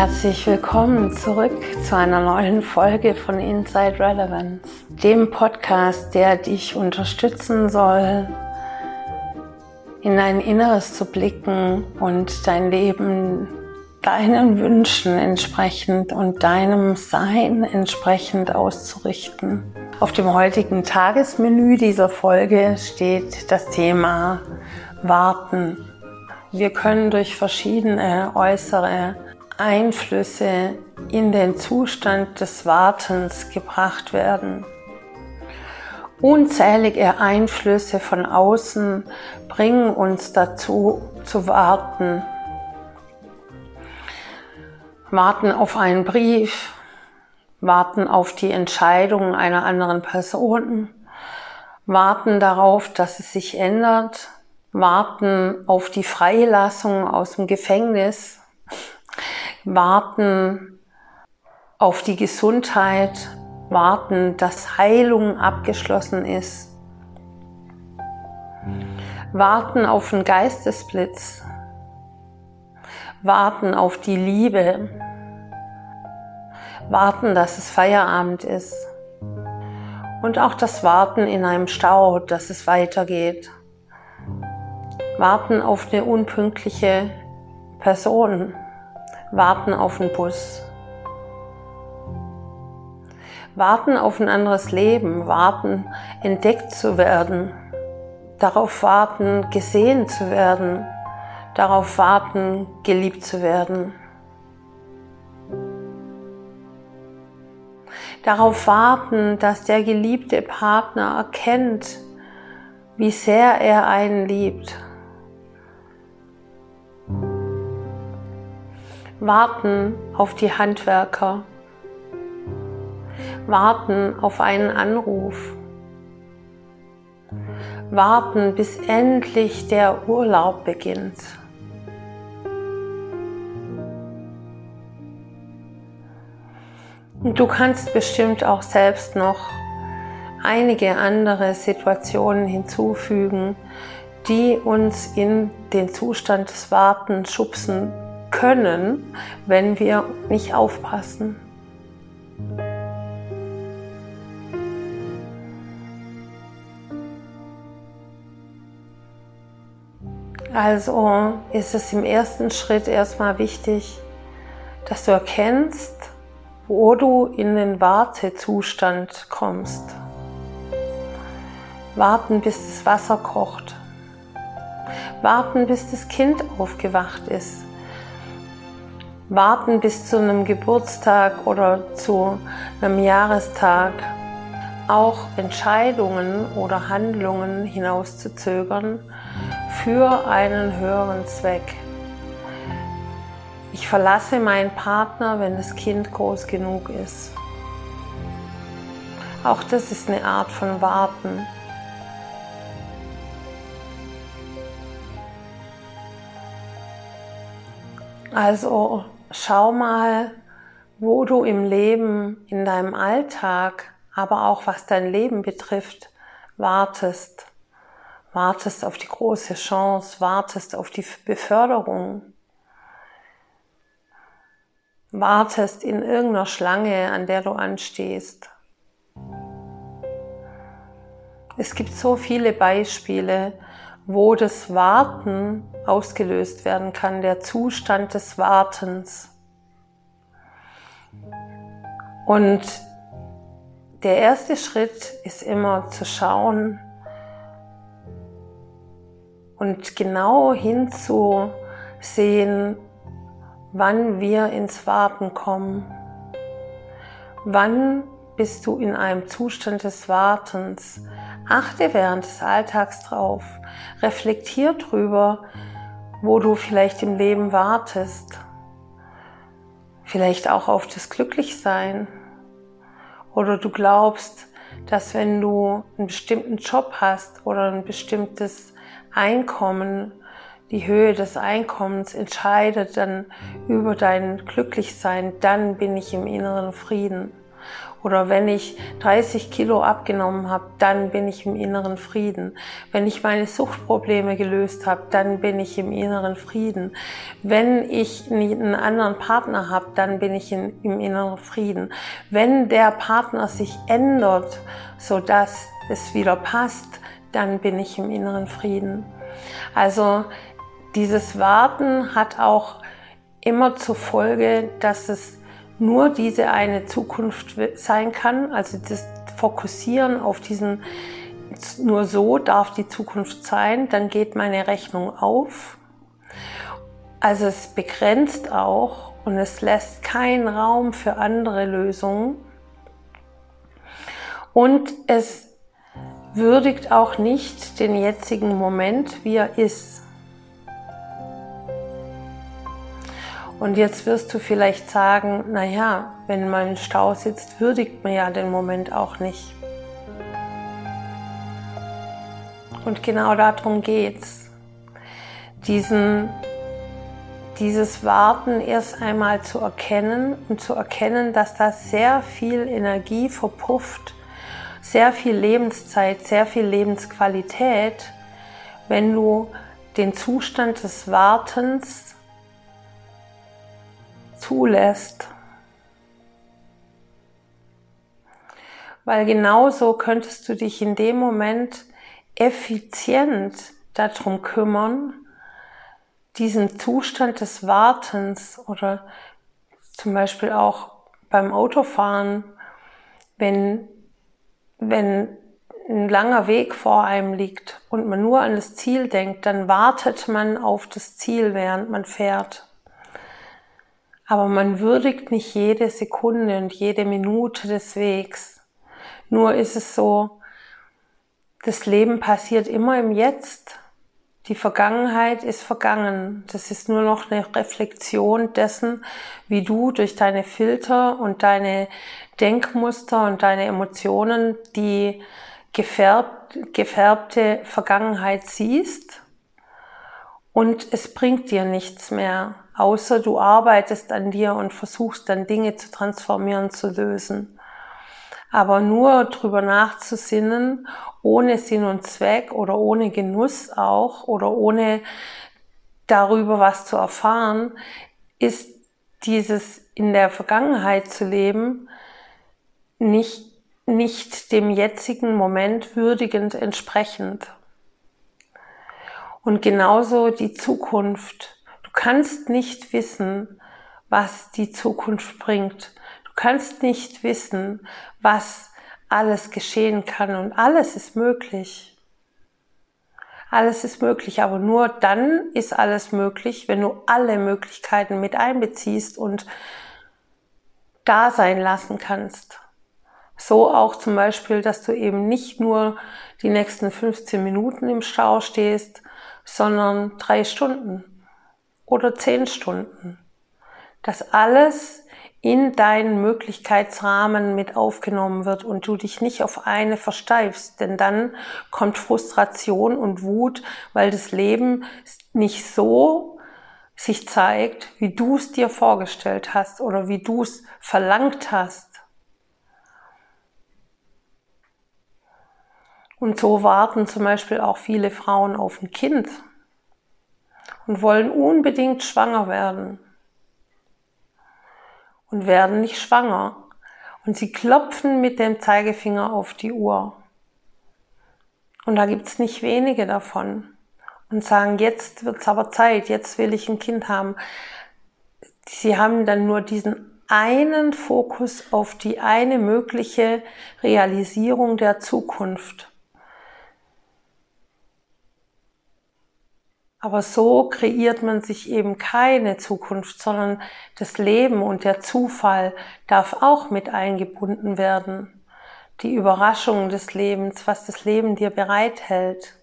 Herzlich willkommen zurück zu einer neuen Folge von Inside Relevance, dem Podcast, der dich unterstützen soll, in dein Inneres zu blicken und dein Leben deinen Wünschen entsprechend und deinem Sein entsprechend auszurichten. Auf dem heutigen Tagesmenü dieser Folge steht das Thema Warten. Wir können durch verschiedene äußere Einflüsse in den Zustand des Wartens gebracht werden. Unzählige Einflüsse von außen bringen uns dazu zu warten. Warten auf einen Brief, warten auf die Entscheidung einer anderen Person, warten darauf, dass es sich ändert, warten auf die Freilassung aus dem Gefängnis, warten auf die Gesundheit, warten, dass Heilung abgeschlossen ist, warten auf den Geistesblitz, warten auf die Liebe, warten, dass es Feierabend ist. Und auch das Warten in einem Stau, dass es weitergeht. Warten auf eine unpünktliche Person, warten auf den Bus. Warten auf ein anderes Leben, warten, entdeckt zu werden, darauf warten, gesehen zu werden, darauf warten, geliebt zu werden. Darauf warten, dass der geliebte Partner erkennt, wie sehr er einen liebt warten auf die Handwerker, warten auf einen Anruf, warten bis endlich der Urlaub beginnt. Du kannst bestimmt auch selbst noch einige andere Situationen hinzufügen, die uns in den Zustand des Wartens schubsen können, wenn wir nicht aufpassen. Also ist es im ersten Schritt erstmal wichtig, dass du erkennst, wo du in den Wartezustand kommst. Warten, bis das Wasser kocht. Warten, bis das Kind aufgewacht ist warten bis zu einem Geburtstag oder zu einem Jahrestag, auch Entscheidungen oder Handlungen hinauszuzögern für einen höheren Zweck. Ich verlasse meinen Partner, wenn das Kind groß genug ist. Auch das ist eine Art von Warten. Also schau mal, wo du im Leben, in deinem Alltag, aber auch was dein Leben betrifft, wartest. Wartest auf die große Chance, wartest auf die Beförderung. Wartest in irgendeiner Schlange, an der du anstehst. Es gibt so viele Beispiele, wo das Warten ausgelöst werden kann, der Zustand des Wartens. Und der erste Schritt ist immer zu schauen und genau hinzusehen, wann wir ins Warten kommen. Wann bist du in einem Zustand des Wartens? Achte während des Alltags drauf. Reflektier drüber, wo du vielleicht im Leben wartest. Vielleicht auch auf das Glücklichsein. Oder du glaubst, dass wenn du einen bestimmten Job hast oder ein bestimmtes Einkommen, die Höhe des Einkommens entscheidet dann über dein Glücklichsein, dann bin ich im inneren Frieden. Oder wenn ich 30 Kilo abgenommen habe, dann bin ich im inneren Frieden. Wenn ich meine Suchtprobleme gelöst habe, dann bin ich im inneren Frieden. Wenn ich einen anderen Partner habe, dann bin ich in, im inneren Frieden. Wenn der Partner sich ändert, so dass es wieder passt, dann bin ich im inneren Frieden. Also dieses Warten hat auch immer zur Folge, dass es nur diese eine Zukunft sein kann. Also das Fokussieren auf diesen, nur so darf die Zukunft sein, dann geht meine Rechnung auf. Also es begrenzt auch und es lässt keinen Raum für andere Lösungen. Und es würdigt auch nicht den jetzigen Moment, wie er ist. Und jetzt wirst du vielleicht sagen, na ja, wenn man im Stau sitzt, würdigt man ja den Moment auch nicht. Und genau darum geht's. Diesen, dieses Warten erst einmal zu erkennen und zu erkennen, dass da sehr viel Energie verpufft, sehr viel Lebenszeit, sehr viel Lebensqualität, wenn du den Zustand des Wartens zulässt. Weil genauso könntest du dich in dem Moment effizient darum kümmern, diesen Zustand des Wartens oder zum Beispiel auch beim Autofahren, wenn, wenn ein langer Weg vor einem liegt und man nur an das Ziel denkt, dann wartet man auf das Ziel, während man fährt. Aber man würdigt nicht jede Sekunde und jede Minute des Wegs. Nur ist es so, das Leben passiert immer im Jetzt. Die Vergangenheit ist vergangen. Das ist nur noch eine Reflexion dessen, wie du durch deine Filter und deine Denkmuster und deine Emotionen die gefärbt, gefärbte Vergangenheit siehst. Und es bringt dir nichts mehr außer du arbeitest an dir und versuchst dann Dinge zu transformieren, zu lösen. Aber nur drüber nachzusinnen, ohne Sinn und Zweck oder ohne Genuss auch oder ohne darüber was zu erfahren, ist dieses in der Vergangenheit zu leben nicht, nicht dem jetzigen Moment würdigend entsprechend. Und genauso die Zukunft Du kannst nicht wissen, was die Zukunft bringt. Du kannst nicht wissen, was alles geschehen kann und alles ist möglich. Alles ist möglich, aber nur dann ist alles möglich, wenn du alle Möglichkeiten mit einbeziehst und da sein lassen kannst. So auch zum Beispiel, dass du eben nicht nur die nächsten 15 Minuten im Stau stehst, sondern drei Stunden oder zehn Stunden. Dass alles in deinen Möglichkeitsrahmen mit aufgenommen wird und du dich nicht auf eine versteifst, denn dann kommt Frustration und Wut, weil das Leben nicht so sich zeigt, wie du es dir vorgestellt hast oder wie du es verlangt hast. Und so warten zum Beispiel auch viele Frauen auf ein Kind und wollen unbedingt schwanger werden und werden nicht schwanger. Und sie klopfen mit dem Zeigefinger auf die Uhr. Und da gibt's nicht wenige davon. Und sagen, jetzt wird's aber Zeit, jetzt will ich ein Kind haben. Sie haben dann nur diesen einen Fokus auf die eine mögliche Realisierung der Zukunft. Aber so kreiert man sich eben keine Zukunft, sondern das Leben und der Zufall darf auch mit eingebunden werden. Die Überraschung des Lebens, was das Leben dir bereithält.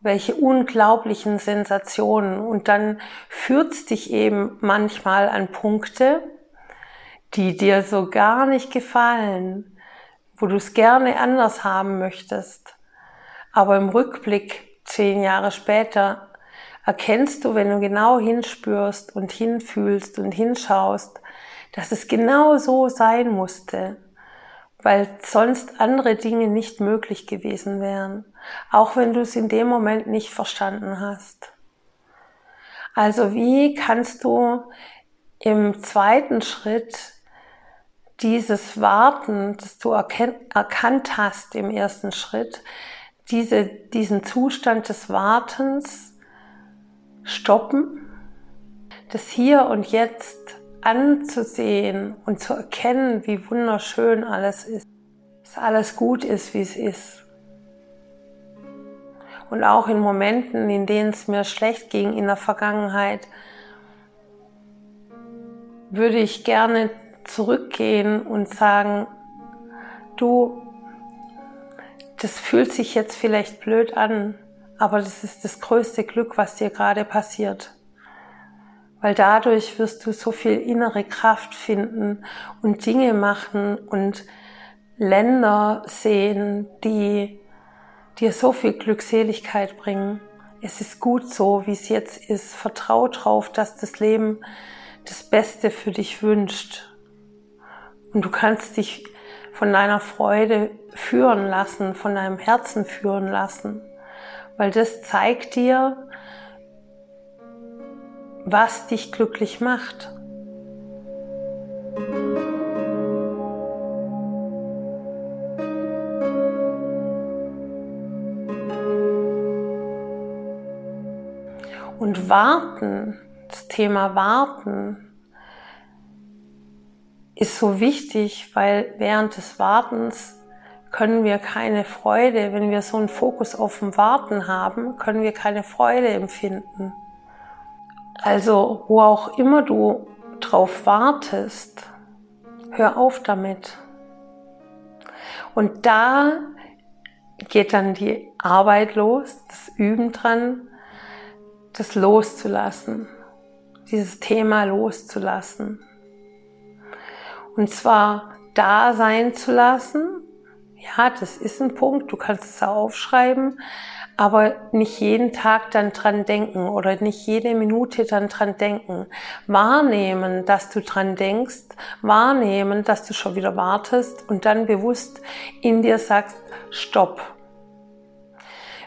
Welche unglaublichen Sensationen. Und dann führt es dich eben manchmal an Punkte, die dir so gar nicht gefallen, wo du es gerne anders haben möchtest. Aber im Rückblick zehn Jahre später erkennst du, wenn du genau hinspürst und hinfühlst und hinschaust, dass es genau so sein musste, weil sonst andere Dinge nicht möglich gewesen wären, auch wenn du es in dem Moment nicht verstanden hast. Also wie kannst du im zweiten Schritt dieses Warten, das du erkannt hast im ersten Schritt, diese, diesen Zustand des Wartens stoppen, das Hier und Jetzt anzusehen und zu erkennen, wie wunderschön alles ist, dass alles gut ist, wie es ist. Und auch in Momenten, in denen es mir schlecht ging in der Vergangenheit, würde ich gerne zurückgehen und sagen, du, das fühlt sich jetzt vielleicht blöd an, aber das ist das größte Glück, was dir gerade passiert. Weil dadurch wirst du so viel innere Kraft finden und Dinge machen und Länder sehen, die dir so viel Glückseligkeit bringen. Es ist gut so, wie es jetzt ist. Vertrau drauf, dass das Leben das Beste für dich wünscht. Und du kannst dich von deiner Freude führen lassen, von deinem Herzen führen lassen, weil das zeigt dir, was dich glücklich macht. Und warten, das Thema warten, ist so wichtig, weil während des Wartens können wir keine Freude, wenn wir so einen Fokus auf dem Warten haben, können wir keine Freude empfinden. Also wo auch immer du drauf wartest, hör auf damit. Und da geht dann die Arbeit los, das Üben dran, das loszulassen, dieses Thema loszulassen. Und zwar da sein zu lassen. Ja, das ist ein Punkt. Du kannst es auch aufschreiben, aber nicht jeden Tag dann dran denken oder nicht jede Minute dann dran denken. Wahrnehmen, dass du dran denkst, wahrnehmen, dass du schon wieder wartest und dann bewusst in dir sagst, stopp.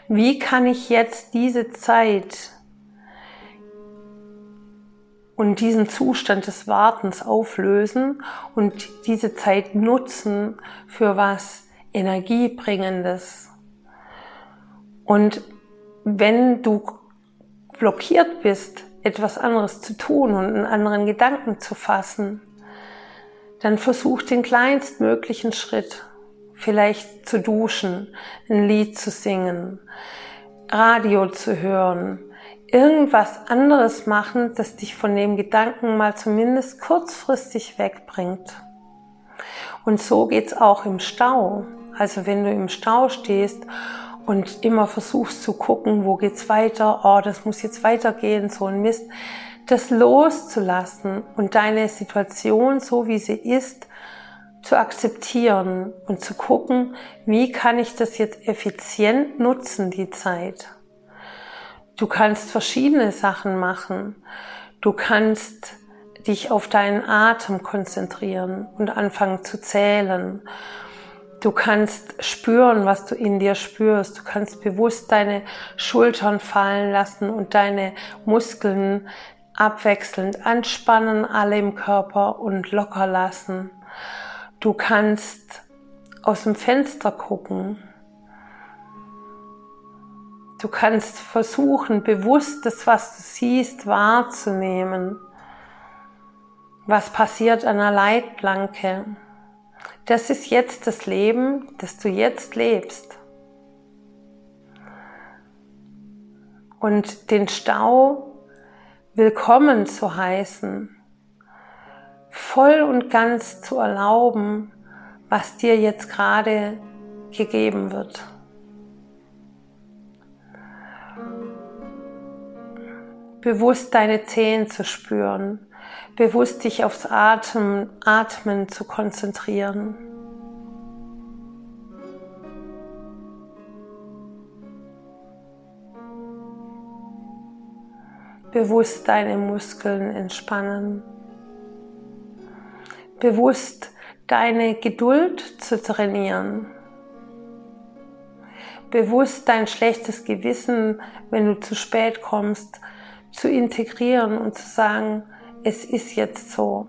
Wie kann ich jetzt diese Zeit und diesen Zustand des Wartens auflösen und diese Zeit nutzen für was Energiebringendes. Und wenn du blockiert bist, etwas anderes zu tun und einen anderen Gedanken zu fassen, dann versuch den kleinstmöglichen Schritt. Vielleicht zu duschen, ein Lied zu singen, Radio zu hören, irgendwas anderes machen, das dich von dem Gedanken mal zumindest kurzfristig wegbringt. Und so geht's auch im Stau. Also wenn du im Stau stehst und immer versuchst zu gucken, wo geht's weiter, oh, das muss jetzt weitergehen, so ein Mist, das loszulassen und deine Situation so wie sie ist, zu akzeptieren und zu gucken, wie kann ich das jetzt effizient nutzen, die Zeit. Du kannst verschiedene Sachen machen. Du kannst dich auf deinen Atem konzentrieren und anfangen zu zählen. Du kannst spüren, was du in dir spürst. Du kannst bewusst deine Schultern fallen lassen und deine Muskeln abwechselnd anspannen, alle im Körper und locker lassen. Du kannst aus dem Fenster gucken Du kannst versuchen, bewusst das, was du siehst, wahrzunehmen. Was passiert an der Leitplanke? Das ist jetzt das Leben, das du jetzt lebst. Und den Stau willkommen zu heißen, voll und ganz zu erlauben, was dir jetzt gerade gegeben wird. bewusst deine Zehen zu spüren, bewusst dich aufs Atmen, Atmen zu konzentrieren. Bewusst deine Muskeln entspannen. bewusst deine Geduld zu trainieren, bewusst dein schlechtes Gewissen, wenn du zu spät kommst, zu integrieren und zu sagen, es ist jetzt so.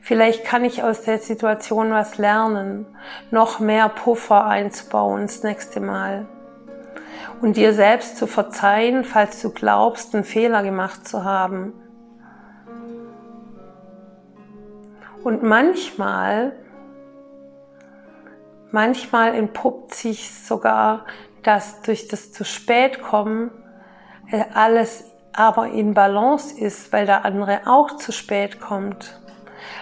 Vielleicht kann ich aus der Situation was lernen, noch mehr Puffer einzubauen das nächste Mal. Und dir selbst zu verzeihen, falls du glaubst, einen Fehler gemacht zu haben. Und manchmal, manchmal entpuppt sich sogar, dass durch das zu spät kommen äh, alles aber in Balance ist, weil der andere auch zu spät kommt.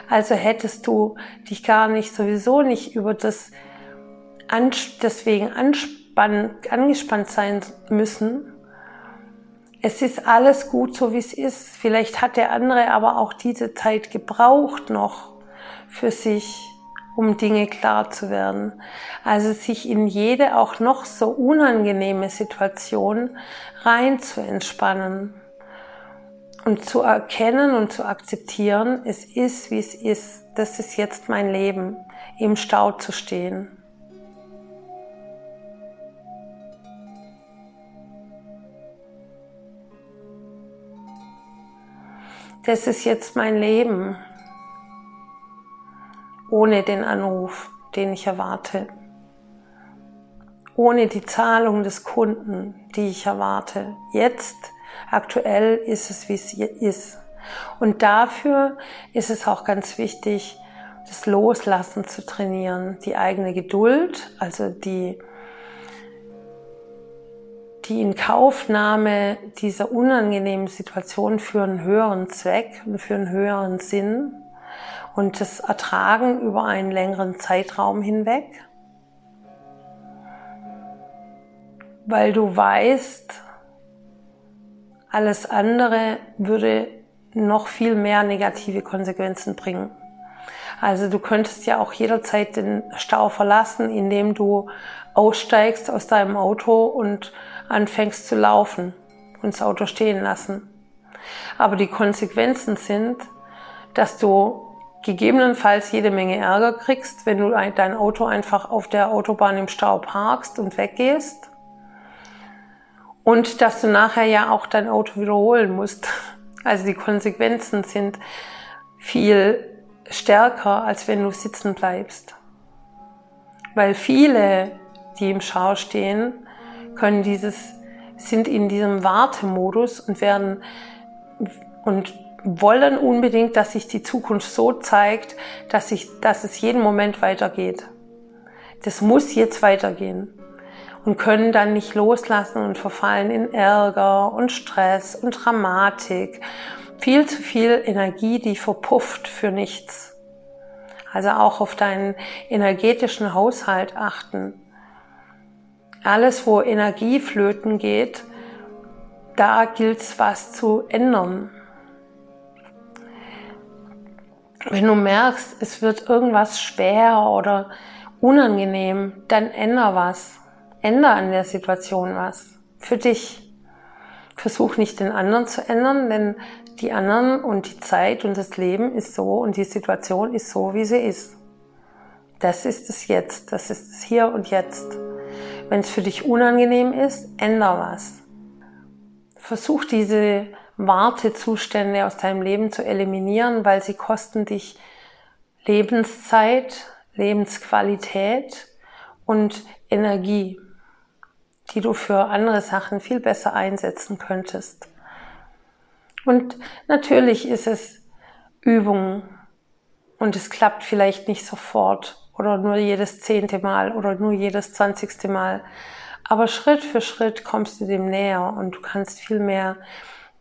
Also hättest du dich gar nicht sowieso nicht über das deswegen anspann, angespannt sein müssen. Es ist alles gut, so wie es ist. Vielleicht hat der andere aber auch diese Zeit gebraucht noch für sich, um Dinge klar zu werden. Also sich in jede auch noch so unangenehme Situation rein zu entspannen und zu erkennen und zu akzeptieren, es ist, wie es ist. Das ist jetzt mein Leben, im Stau zu stehen. Das ist jetzt mein Leben, ohne den Anruf, den ich erwarte, ohne die Zahlung des Kunden, die ich erwarte. Jetzt Aktuell ist es, wie es ist. Und dafür ist es auch ganz wichtig, das Loslassen zu trainieren, die eigene Geduld, also die, die Inkaufnahme dieser unangenehmen Situation für einen höheren Zweck und für einen höheren Sinn und das Ertragen über einen längeren Zeitraum hinweg. Weil du weißt, alles andere würde noch viel mehr negative Konsequenzen bringen. Also du könntest ja auch jederzeit den Stau verlassen, indem du aussteigst aus deinem Auto und anfängst zu laufen und das Auto stehen lassen. Aber die Konsequenzen sind, dass du gegebenenfalls jede Menge Ärger kriegst, wenn du dein Auto einfach auf der Autobahn im Stau parkst und weggehst. Und dass du nachher ja auch dein Auto wiederholen musst. Also die Konsequenzen sind viel stärker, als wenn du sitzen bleibst. Weil viele, die im Schau stehen, können dieses, sind in diesem Wartemodus und werden und wollen unbedingt, dass sich die Zukunft so zeigt, dass, sich, dass es jeden Moment weitergeht. Das muss jetzt weitergehen und können dann nicht loslassen und verfallen in Ärger und Stress und Dramatik. Viel zu viel Energie, die verpufft für nichts. Also auch auf deinen energetischen Haushalt achten. Alles, wo Energie flöten geht, da gilt's was zu ändern. Wenn du merkst, es wird irgendwas schwer oder unangenehm, dann änder was. Änder an der Situation was. Für dich. Versuch nicht den anderen zu ändern, denn die anderen und die Zeit und das Leben ist so und die Situation ist so, wie sie ist. Das ist es jetzt. Das ist es hier und jetzt. Wenn es für dich unangenehm ist, änder was. Versuch diese Wartezustände aus deinem Leben zu eliminieren, weil sie kosten dich Lebenszeit, Lebensqualität und Energie die du für andere Sachen viel besser einsetzen könntest. Und natürlich ist es Übung und es klappt vielleicht nicht sofort oder nur jedes zehnte Mal oder nur jedes zwanzigste Mal. Aber Schritt für Schritt kommst du dem näher und du kannst viel mehr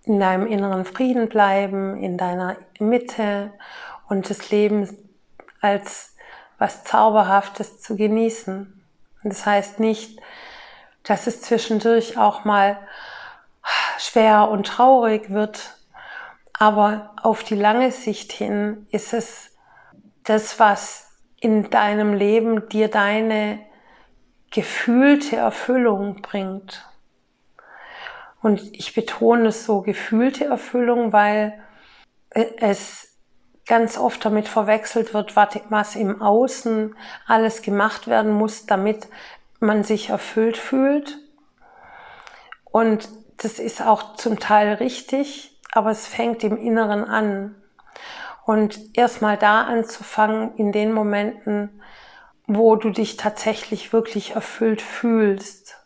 in deinem inneren Frieden bleiben, in deiner Mitte und das Leben als was Zauberhaftes zu genießen. Das heißt nicht, dass es zwischendurch auch mal schwer und traurig wird. Aber auf die lange Sicht hin ist es das, was in deinem Leben dir deine gefühlte Erfüllung bringt. Und ich betone es so gefühlte Erfüllung, weil es ganz oft damit verwechselt wird, was im Außen alles gemacht werden muss, damit man sich erfüllt fühlt. Und das ist auch zum Teil richtig, aber es fängt im Inneren an. Und erstmal da anzufangen, in den Momenten, wo du dich tatsächlich wirklich erfüllt fühlst,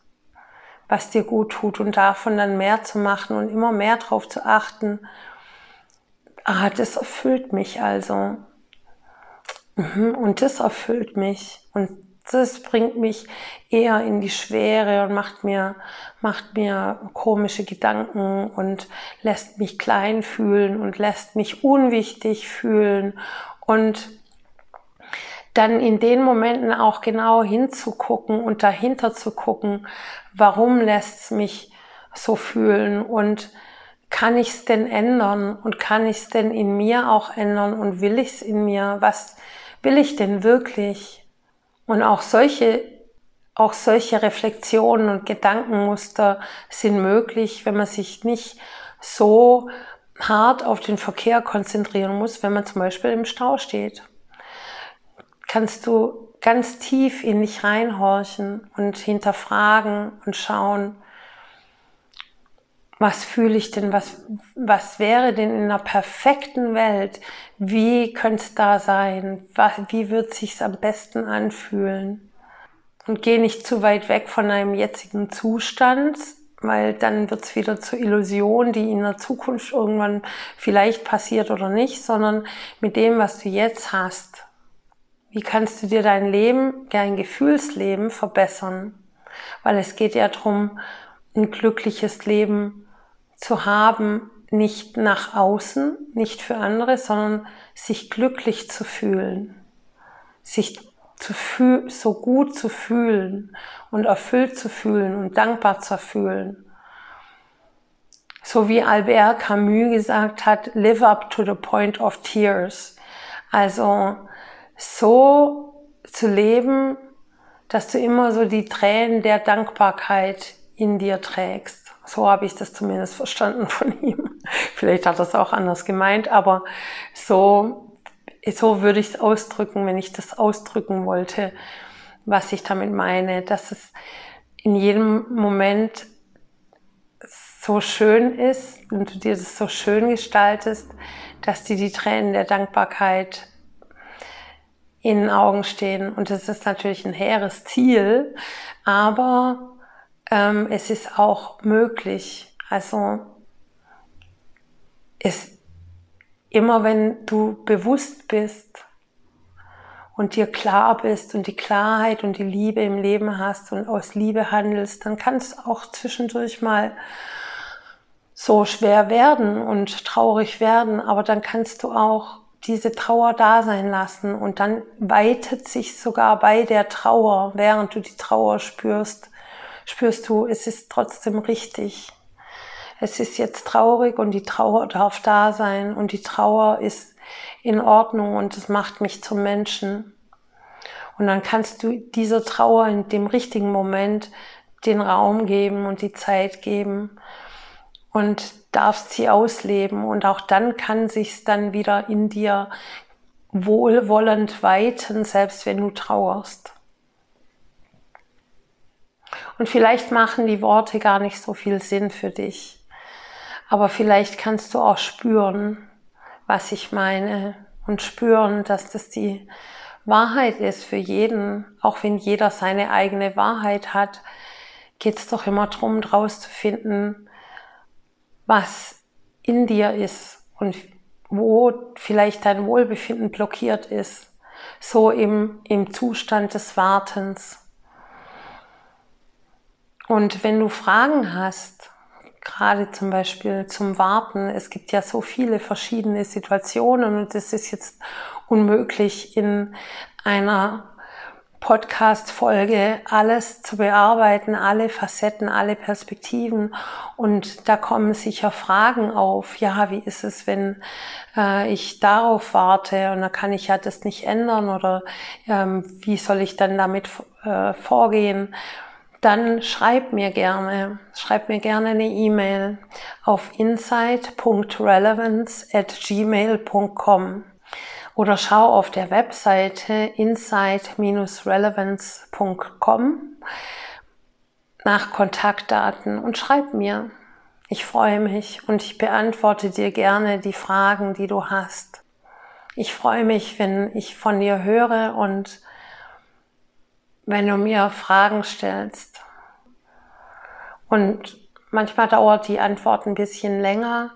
was dir gut tut und davon dann mehr zu machen und immer mehr darauf zu achten, ah, das erfüllt mich also. Mhm, und das erfüllt mich. Und das bringt mich eher in die Schwere und macht mir, macht mir komische Gedanken und lässt mich klein fühlen und lässt mich unwichtig fühlen und dann in den Momenten auch genau hinzugucken und dahinter zu gucken, warum lässt es mich so fühlen und kann ich es denn ändern und kann ich es denn in mir auch ändern und will ich es in mir? Was will ich denn wirklich? Und auch solche, auch solche Reflexionen und Gedankenmuster sind möglich, wenn man sich nicht so hart auf den Verkehr konzentrieren muss, wenn man zum Beispiel im Stau steht. Kannst du ganz tief in dich reinhorchen und hinterfragen und schauen, was fühle ich denn, was, was wäre denn in einer perfekten Welt, wie könnte es da sein, wie wird sich's am besten anfühlen? Und geh nicht zu weit weg von deinem jetzigen Zustand, weil dann wird's wieder zur Illusion, die in der Zukunft irgendwann vielleicht passiert oder nicht, sondern mit dem, was du jetzt hast. Wie kannst du dir dein Leben, dein Gefühlsleben verbessern? Weil es geht ja darum, ein glückliches Leben zu haben, nicht nach außen, nicht für andere, sondern sich glücklich zu fühlen, sich zu fühl so gut zu fühlen und erfüllt zu fühlen und dankbar zu fühlen. So wie Albert Camus gesagt hat, live up to the point of tears. Also so zu leben, dass du immer so die Tränen der Dankbarkeit in dir trägst. So habe ich das zumindest verstanden von ihm. Vielleicht hat er es auch anders gemeint, aber so, so würde ich es ausdrücken, wenn ich das ausdrücken wollte, was ich damit meine, dass es in jedem Moment so schön ist und du dir das so schön gestaltest, dass dir die Tränen der Dankbarkeit in den Augen stehen. Und das ist natürlich ein hehres Ziel, aber ähm, es ist auch möglich. Also es immer wenn du bewusst bist und dir klar bist und die Klarheit und die Liebe im Leben hast und aus Liebe handelst, dann kann es auch zwischendurch mal so schwer werden und traurig werden, aber dann kannst du auch diese Trauer da sein lassen und dann weitet sich sogar bei der Trauer, während du die Trauer spürst, spürst du, es ist trotzdem richtig. Es ist jetzt traurig und die Trauer darf da sein und die Trauer ist in Ordnung und es macht mich zum Menschen. Und dann kannst du dieser Trauer in dem richtigen Moment den Raum geben und die Zeit geben und darfst sie ausleben und auch dann kann sich's dann wieder in dir wohlwollend weiten, selbst wenn du trauerst. Und vielleicht machen die Worte gar nicht so viel Sinn für dich. Aber vielleicht kannst du auch spüren, was ich meine und spüren, dass das die Wahrheit ist für jeden. Auch wenn jeder seine eigene Wahrheit hat, geht es doch immer darum, finden, was in dir ist und wo vielleicht dein Wohlbefinden blockiert ist. So im, im Zustand des Wartens. Und wenn du Fragen hast, gerade zum Beispiel zum Warten, es gibt ja so viele verschiedene Situationen und es ist jetzt unmöglich in einer Podcast-Folge alles zu bearbeiten, alle Facetten, alle Perspektiven. Und da kommen sicher Fragen auf. Ja, wie ist es, wenn äh, ich darauf warte und da kann ich ja das nicht ändern oder ähm, wie soll ich dann damit äh, vorgehen? Dann schreib mir gerne, schreib mir gerne eine E-Mail auf insight.relevance at gmail.com. oder schau auf der Webseite insight-relevance.com nach Kontaktdaten und schreib mir. Ich freue mich und ich beantworte dir gerne die Fragen, die du hast. Ich freue mich, wenn ich von dir höre und wenn du mir Fragen stellst. Und manchmal dauert die Antwort ein bisschen länger,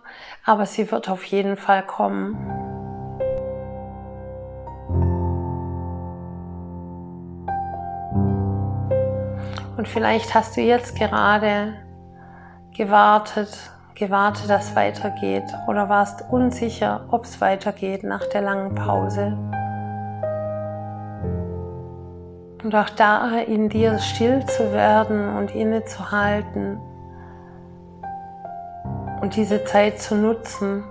aber sie wird auf jeden Fall kommen. Und vielleicht hast du jetzt gerade gewartet, gewartet, dass es weitergeht oder warst unsicher, ob es weitergeht nach der langen Pause. Und auch da in dir still zu werden und innezuhalten und diese Zeit zu nutzen,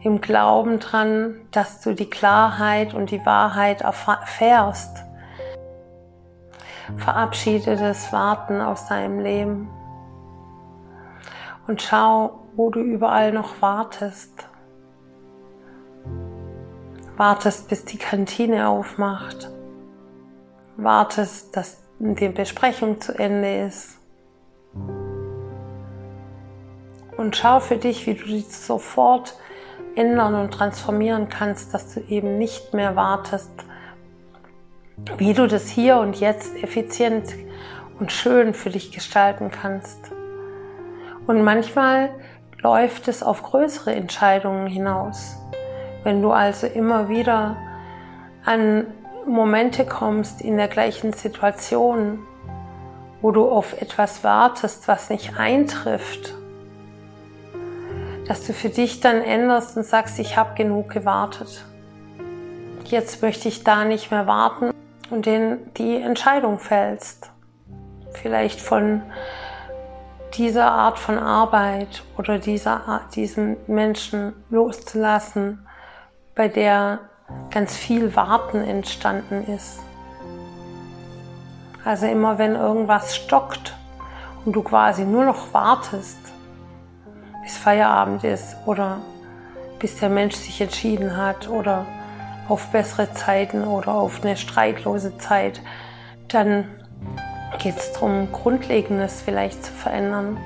im Glauben dran, dass du die Klarheit und die Wahrheit erfährst. Verabschiede das Warten aus deinem Leben und schau, wo du überall noch wartest. Wartest, bis die Kantine aufmacht. Wartest, dass die Besprechung zu Ende ist. Und schau für dich, wie du dich sofort ändern und transformieren kannst, dass du eben nicht mehr wartest, wie du das hier und jetzt effizient und schön für dich gestalten kannst. Und manchmal läuft es auf größere Entscheidungen hinaus. Wenn du also immer wieder an Momente kommst in der gleichen Situation, wo du auf etwas wartest, was nicht eintrifft, dass du für dich dann änderst und sagst, ich habe genug gewartet. Jetzt möchte ich da nicht mehr warten und den, die Entscheidung fällst. Vielleicht von dieser Art von Arbeit oder dieser Art, diesen Menschen loszulassen, bei der ganz viel Warten entstanden ist. Also immer wenn irgendwas stockt und du quasi nur noch wartest, bis Feierabend ist oder bis der Mensch sich entschieden hat oder auf bessere Zeiten oder auf eine streitlose Zeit, dann geht es darum, Grundlegendes vielleicht zu verändern.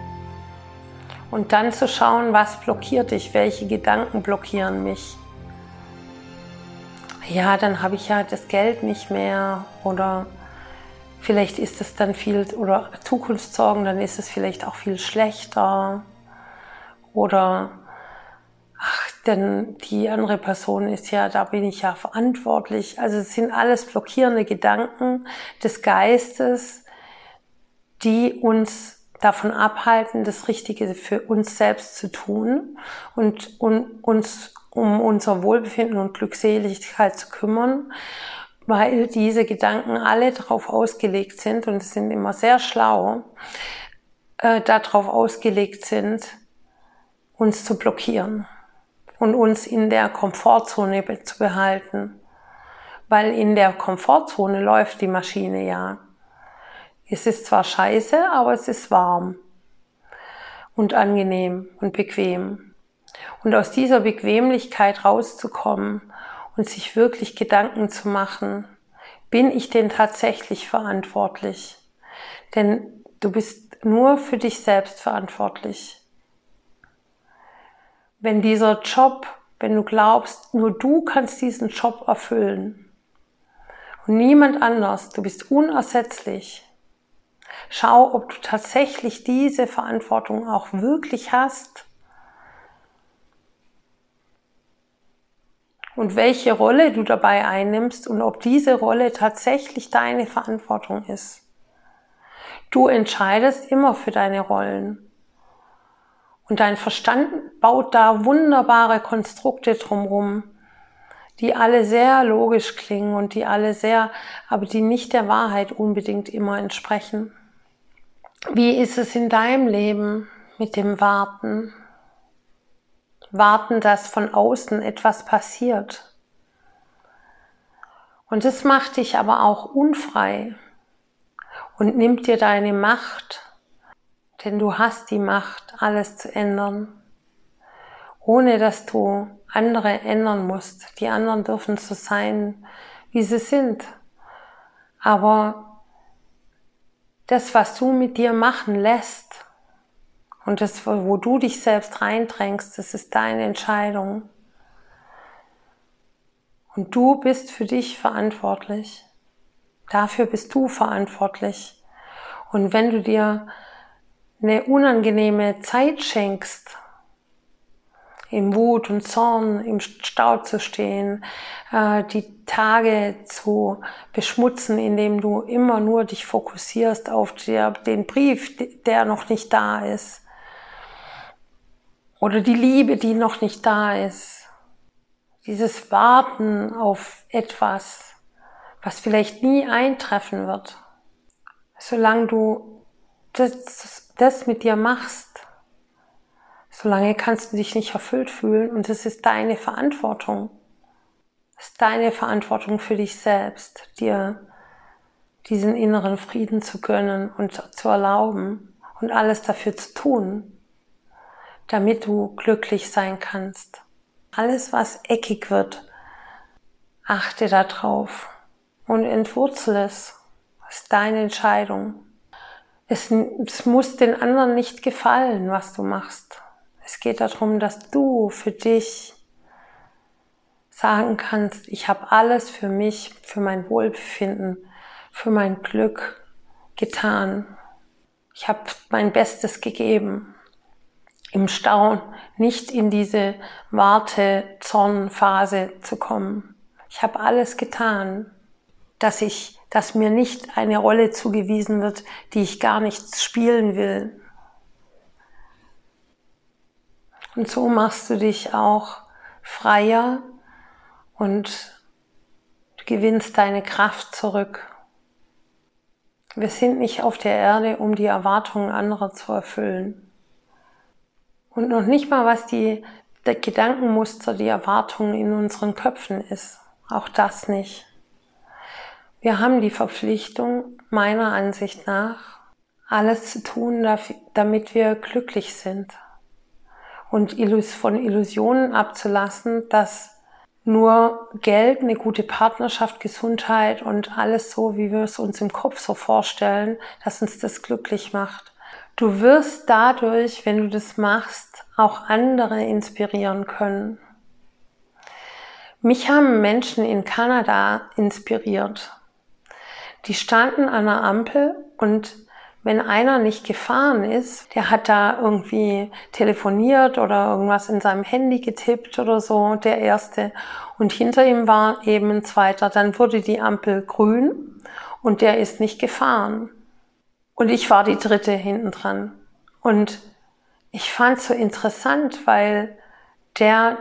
Und dann zu schauen, was blockiert dich, welche Gedanken blockieren mich. Ja, dann habe ich ja das Geld nicht mehr oder vielleicht ist es dann viel, oder Zukunftssorgen, dann ist es vielleicht auch viel schlechter. Oder ach, denn die andere Person ist ja, da bin ich ja verantwortlich. Also es sind alles blockierende Gedanken des Geistes, die uns davon abhalten, das Richtige für uns selbst zu tun und, und uns um unser Wohlbefinden und Glückseligkeit zu kümmern, weil diese Gedanken alle darauf ausgelegt sind und sind immer sehr schlau, äh, darauf ausgelegt sind, uns zu blockieren und uns in der Komfortzone zu behalten. Weil in der Komfortzone läuft die Maschine ja. Es ist zwar scheiße, aber es ist warm und angenehm und bequem. Und aus dieser Bequemlichkeit rauszukommen und sich wirklich Gedanken zu machen, bin ich denn tatsächlich verantwortlich? Denn du bist nur für dich selbst verantwortlich. Wenn dieser Job, wenn du glaubst, nur du kannst diesen Job erfüllen und niemand anders, du bist unersetzlich, Schau, ob du tatsächlich diese Verantwortung auch wirklich hast. Und welche Rolle du dabei einnimmst und ob diese Rolle tatsächlich deine Verantwortung ist. Du entscheidest immer für deine Rollen. Und dein Verstand baut da wunderbare Konstrukte drumherum, die alle sehr logisch klingen und die alle sehr, aber die nicht der Wahrheit unbedingt immer entsprechen. Wie ist es in deinem Leben mit dem Warten? Warten, dass von außen etwas passiert. Und es macht dich aber auch unfrei und nimmt dir deine Macht, denn du hast die Macht, alles zu ändern ohne dass du andere ändern musst. Die anderen dürfen so sein, wie sie sind. Aber das, was du mit dir machen lässt und das, wo du dich selbst reindrängst, das ist deine Entscheidung. Und du bist für dich verantwortlich. Dafür bist du verantwortlich. Und wenn du dir eine unangenehme Zeit schenkst, im Wut und Zorn im Stau zu stehen, äh, die Tage zu beschmutzen, indem du immer nur dich fokussierst auf den Brief, der noch nicht da ist. Oder die Liebe, die noch nicht da ist. Dieses Warten auf etwas, was vielleicht nie eintreffen wird. Solange du das, das mit dir machst, solange kannst du dich nicht erfüllt fühlen und es ist deine Verantwortung. Es ist deine Verantwortung für dich selbst, dir diesen inneren Frieden zu gönnen und zu erlauben und alles dafür zu tun, damit du glücklich sein kannst. Alles, was eckig wird, achte darauf und entwurzel es. Das ist deine Entscheidung. Es, es muss den anderen nicht gefallen, was du machst. Es geht darum, dass du für dich sagen kannst, ich habe alles für mich, für mein Wohlbefinden, für mein Glück getan. Ich habe mein Bestes gegeben im Stau nicht in diese Warte-Zorn-Phase zu kommen. Ich habe alles getan, dass ich, dass mir nicht eine Rolle zugewiesen wird, die ich gar nicht spielen will. Und so machst du dich auch freier und du gewinnst deine Kraft zurück. Wir sind nicht auf der Erde, um die Erwartungen anderer zu erfüllen. Und noch nicht mal, was die, der Gedankenmuster, die Erwartungen in unseren Köpfen ist. Auch das nicht. Wir haben die Verpflichtung, meiner Ansicht nach, alles zu tun, damit wir glücklich sind. Und von Illusionen abzulassen, dass nur Geld, eine gute Partnerschaft, Gesundheit und alles so, wie wir es uns im Kopf so vorstellen, dass uns das glücklich macht. Du wirst dadurch, wenn du das machst, auch andere inspirieren können. Mich haben Menschen in Kanada inspiriert. Die standen an einer Ampel und wenn einer nicht gefahren ist, der hat da irgendwie telefoniert oder irgendwas in seinem Handy getippt oder so, der erste. Und hinter ihm war eben ein zweiter. Dann wurde die Ampel grün und der ist nicht gefahren. Und ich war die dritte hinten dran. Und ich fand es so interessant, weil der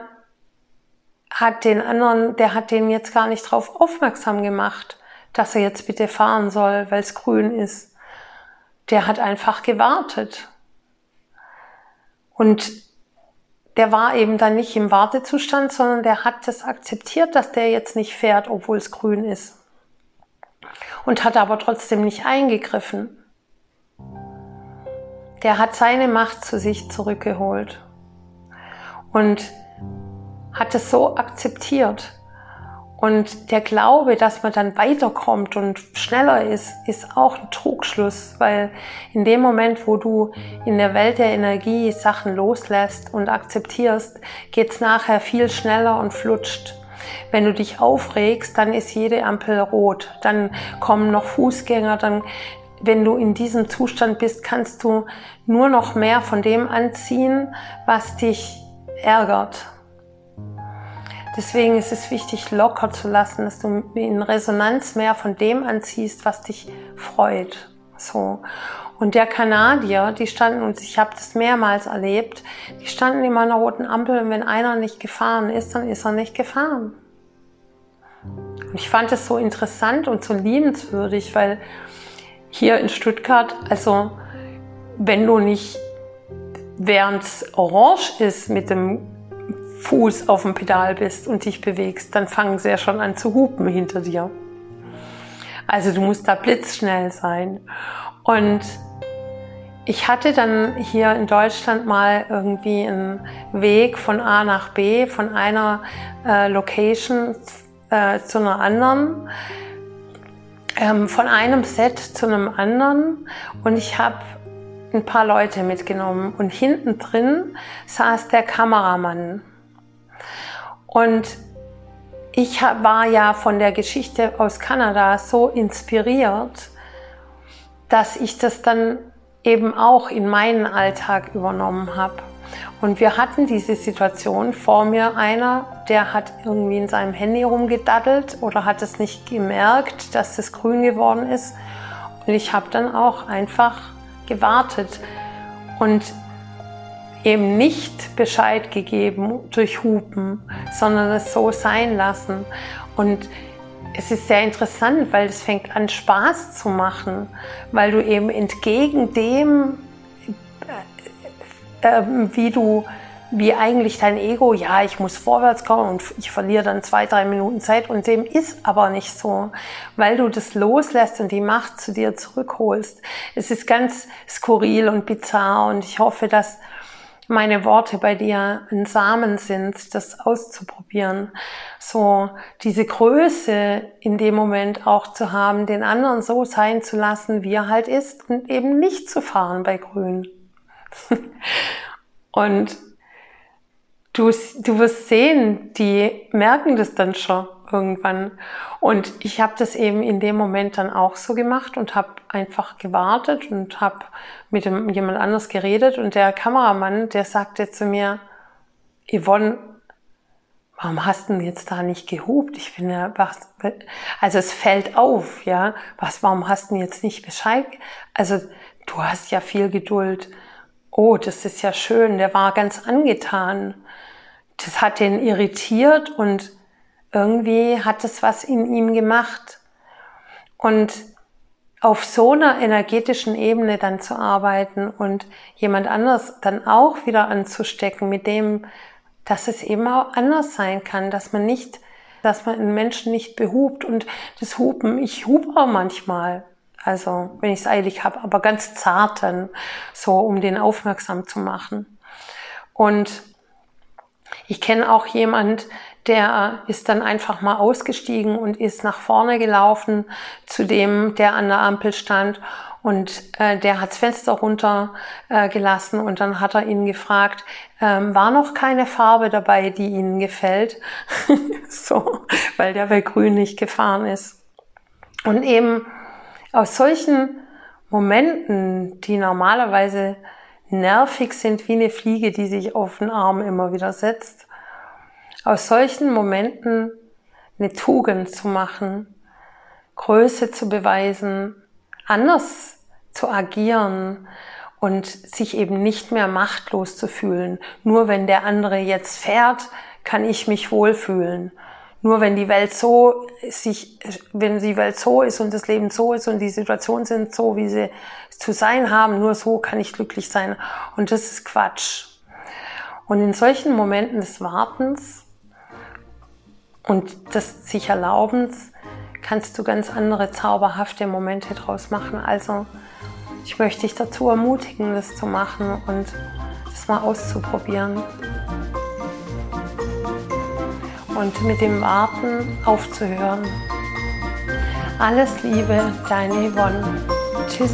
hat den anderen, der hat den jetzt gar nicht drauf aufmerksam gemacht, dass er jetzt bitte fahren soll, weil es grün ist. Der hat einfach gewartet. Und der war eben dann nicht im Wartezustand, sondern der hat das akzeptiert, dass der jetzt nicht fährt, obwohl es grün ist. Und hat aber trotzdem nicht eingegriffen der hat seine Macht zu sich zurückgeholt und hat es so akzeptiert. Und der Glaube, dass man dann weiterkommt und schneller ist, ist auch ein Trugschluss, weil in dem Moment, wo du in der Welt der Energie Sachen loslässt und akzeptierst, geht's nachher viel schneller und flutscht. Wenn du dich aufregst, dann ist jede Ampel rot. Dann kommen noch Fußgänger, dann wenn du in diesem Zustand bist, kannst du nur noch mehr von dem anziehen, was dich ärgert. Deswegen ist es wichtig, locker zu lassen, dass du in Resonanz mehr von dem anziehst, was dich freut. So. Und der Kanadier, die standen, und ich habe das mehrmals erlebt, die standen immer an der roten Ampel und wenn einer nicht gefahren ist, dann ist er nicht gefahren. Und ich fand es so interessant und so liebenswürdig, weil hier in Stuttgart, also wenn du nicht während es orange ist mit dem Fuß auf dem Pedal bist und dich bewegst, dann fangen sie ja schon an zu hupen hinter dir. Also du musst da blitzschnell sein. Und ich hatte dann hier in Deutschland mal irgendwie einen Weg von A nach B, von einer äh, Location äh, zu einer anderen, ähm, von einem Set zu einem anderen und ich habe ein paar Leute mitgenommen und hinten drin saß der Kameramann. Und ich war ja von der Geschichte aus Kanada so inspiriert, dass ich das dann eben auch in meinen Alltag übernommen habe. Und wir hatten diese Situation vor mir einer, der hat irgendwie in seinem Handy rumgedaddelt oder hat es nicht gemerkt, dass es grün geworden ist. Und ich habe dann auch einfach gewartet und eben nicht Bescheid gegeben durch Hupen, sondern es so sein lassen. Und es ist sehr interessant, weil es fängt an Spaß zu machen, weil du eben entgegen dem, äh, äh, wie du, wie eigentlich dein Ego, ja, ich muss vorwärts kommen und ich verliere dann zwei, drei Minuten Zeit und dem ist aber nicht so, weil du das loslässt und die Macht zu dir zurückholst. Es ist ganz skurril und bizarr und ich hoffe, dass meine Worte bei dir ein Samen sind, das auszuprobieren. So diese Größe in dem Moment auch zu haben, den anderen so sein zu lassen, wie er halt ist und eben nicht zu fahren bei Grün. und du, du wirst sehen, die merken das dann schon irgendwann. Und ich habe das eben in dem Moment dann auch so gemacht und habe einfach gewartet und habe mit dem, jemand anders geredet. Und der Kameramann, der sagte zu mir, Yvonne, warum hast du denn jetzt da nicht gehupt? Ich bin ja, was, also es fällt auf, ja, was, warum hast du denn jetzt nicht Bescheid? Also du hast ja viel Geduld. Oh, das ist ja schön. Der war ganz angetan. Das hat den irritiert und irgendwie hat es was in ihm gemacht. Und auf so einer energetischen Ebene dann zu arbeiten und jemand anders dann auch wieder anzustecken mit dem, dass es eben auch anders sein kann, dass man nicht, dass man einen Menschen nicht behupt und das Hupen, ich hupe auch manchmal, also wenn ich es eilig habe, aber ganz zart dann, so um den aufmerksam zu machen. Und ich kenne auch jemand, der ist dann einfach mal ausgestiegen und ist nach vorne gelaufen zu dem, der an der Ampel stand. Und äh, der hat's Fenster runter äh, und dann hat er ihn gefragt, ähm, war noch keine Farbe dabei, die Ihnen gefällt? so, weil der bei Grün nicht gefahren ist. Und eben aus solchen Momenten, die normalerweise nervig sind wie eine Fliege, die sich auf den Arm immer wieder setzt, aus solchen Momenten eine Tugend zu machen, Größe zu beweisen, anders zu agieren und sich eben nicht mehr machtlos zu fühlen. Nur wenn der andere jetzt fährt, kann ich mich wohlfühlen. Nur wenn die Welt so sich, wenn die Welt so ist und das Leben so ist und die Situationen sind so, wie sie zu sein haben, nur so kann ich glücklich sein. Und das ist Quatsch. Und in solchen Momenten des Wartens und des sich Erlaubens kannst du ganz andere zauberhafte Momente draus machen. Also ich möchte dich dazu ermutigen, das zu machen und das mal auszuprobieren. Und mit dem Warten aufzuhören. Alles Liebe, deine Yvonne. Tschüss.